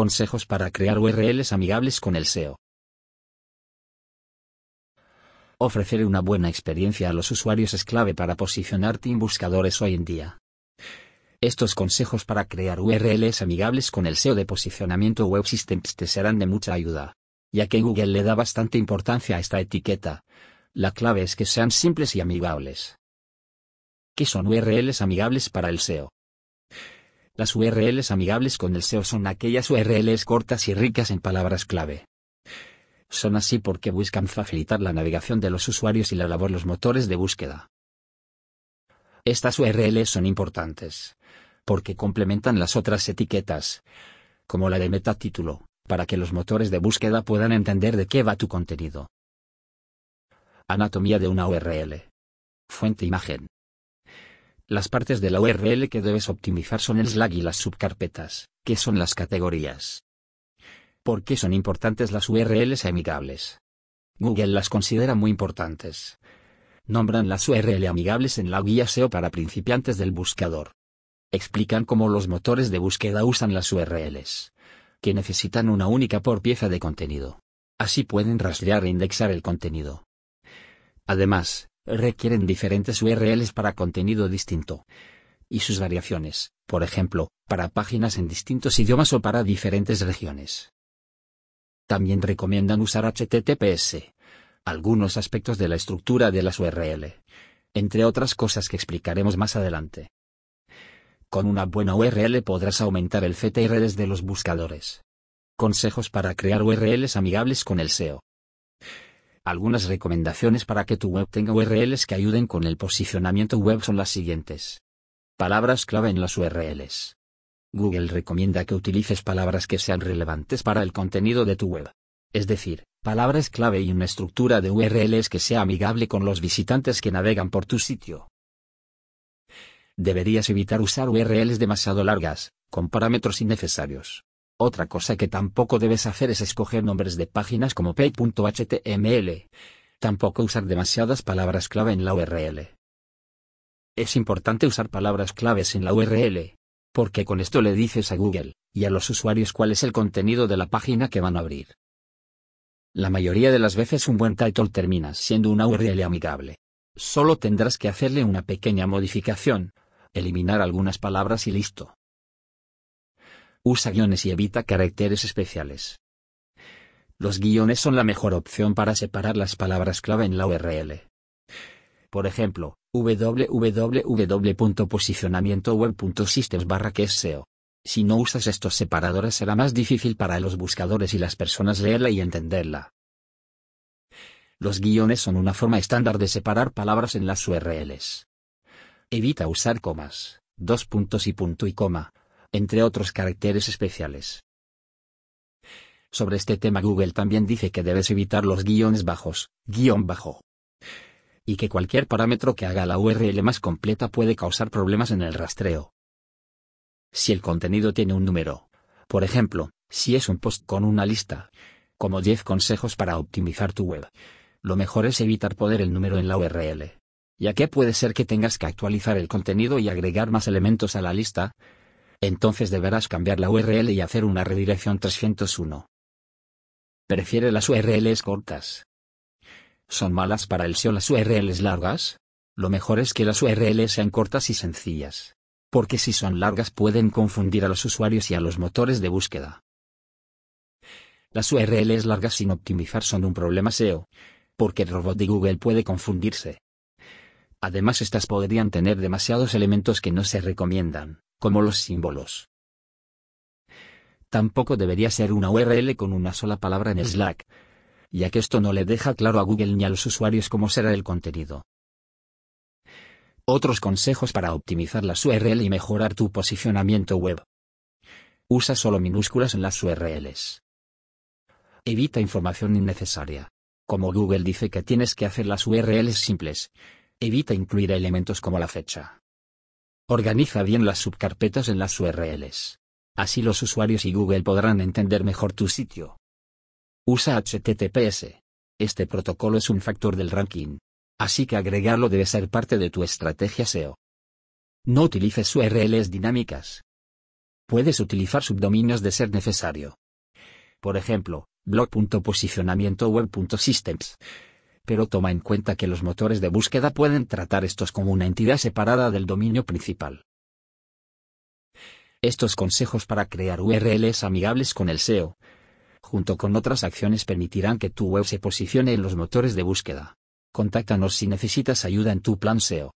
Consejos para crear URLs amigables con el SEO. Ofrecer una buena experiencia a los usuarios es clave para posicionarte en buscadores hoy en día. Estos consejos para crear URLs amigables con el SEO de posicionamiento Web Systems te serán de mucha ayuda, ya que Google le da bastante importancia a esta etiqueta. La clave es que sean simples y amigables. ¿Qué son URLs amigables para el SEO? Las URLs amigables con el SEO son aquellas URLs cortas y ricas en palabras clave. Son así porque buscan facilitar la navegación de los usuarios y la labor los motores de búsqueda. Estas URLs son importantes, porque complementan las otras etiquetas, como la de metatítulo, para que los motores de búsqueda puedan entender de qué va tu contenido. Anatomía de una URL. Fuente imagen. Las partes de la URL que debes optimizar son el Slack y las subcarpetas, que son las categorías. ¿Por qué son importantes las URLs amigables? Google las considera muy importantes. Nombran las URL amigables en la guía SEO para principiantes del buscador. Explican cómo los motores de búsqueda usan las URLs, que necesitan una única por pieza de contenido. Así pueden rastrear e indexar el contenido. Además, requieren diferentes URLs para contenido distinto. Y sus variaciones, por ejemplo, para páginas en distintos idiomas o para diferentes regiones. También recomiendan usar HTTPS. Algunos aspectos de la estructura de las URL. Entre otras cosas que explicaremos más adelante. Con una buena URL podrás aumentar el CTR desde los buscadores. Consejos para crear URLs amigables con el SEO. Algunas recomendaciones para que tu web tenga URLs que ayuden con el posicionamiento web son las siguientes. Palabras clave en las URLs. Google recomienda que utilices palabras que sean relevantes para el contenido de tu web. Es decir, palabras clave y una estructura de URLs que sea amigable con los visitantes que navegan por tu sitio. Deberías evitar usar URLs demasiado largas, con parámetros innecesarios. Otra cosa que tampoco debes hacer es escoger nombres de páginas como pay.html. Tampoco usar demasiadas palabras clave en la URL. Es importante usar palabras claves en la URL, porque con esto le dices a Google, y a los usuarios cuál es el contenido de la página que van a abrir. La mayoría de las veces un buen title termina siendo una URL amigable. Solo tendrás que hacerle una pequeña modificación, eliminar algunas palabras y listo. Usa guiones y evita caracteres especiales. Los guiones son la mejor opción para separar las palabras clave en la URL. Por ejemplo, www.posicionamientoweb.systems barra que es SEO. Si no usas estos separadores será más difícil para los buscadores y las personas leerla y entenderla. Los guiones son una forma estándar de separar palabras en las URLs. Evita usar comas, dos puntos y punto y coma, entre otros caracteres especiales. Sobre este tema Google también dice que debes evitar los guiones bajos, guion bajo, y que cualquier parámetro que haga la URL más completa puede causar problemas en el rastreo. Si el contenido tiene un número, por ejemplo, si es un post con una lista, como 10 consejos para optimizar tu web, lo mejor es evitar poner el número en la URL, ya que puede ser que tengas que actualizar el contenido y agregar más elementos a la lista, entonces deberás cambiar la URL y hacer una redirección 301. Prefiere las URLs cortas, ¿Son malas para el SEO las URLs largas? Lo mejor es que las URLs sean cortas y sencillas. Porque si son largas pueden confundir a los usuarios y a los motores de búsqueda. Las URLs largas sin optimizar son un problema SEO. Porque el robot de Google puede confundirse. Además estas podrían tener demasiados elementos que no se recomiendan, como los símbolos. Tampoco debería ser una URL con una sola palabra en Slack, ya que esto no le deja claro a Google ni a los usuarios cómo será el contenido. Otros consejos para optimizar las URL y mejorar tu posicionamiento web. Usa solo minúsculas en las URLs. Evita información innecesaria. Como Google dice que tienes que hacer las URLs simples, evita incluir elementos como la fecha. Organiza bien las subcarpetas en las URLs. Así los usuarios y Google podrán entender mejor tu sitio. Usa HTTPS. Este protocolo es un factor del ranking. Así que agregarlo debe ser parte de tu estrategia SEO. No utilices URLs dinámicas. Puedes utilizar subdominios de ser necesario. Por ejemplo, blog.posicionamientoweb.systems. Pero toma en cuenta que los motores de búsqueda pueden tratar estos como una entidad separada del dominio principal. Estos consejos para crear URLs amigables con el SEO, junto con otras acciones permitirán que tu web se posicione en los motores de búsqueda. Contáctanos si necesitas ayuda en tu plan SEO.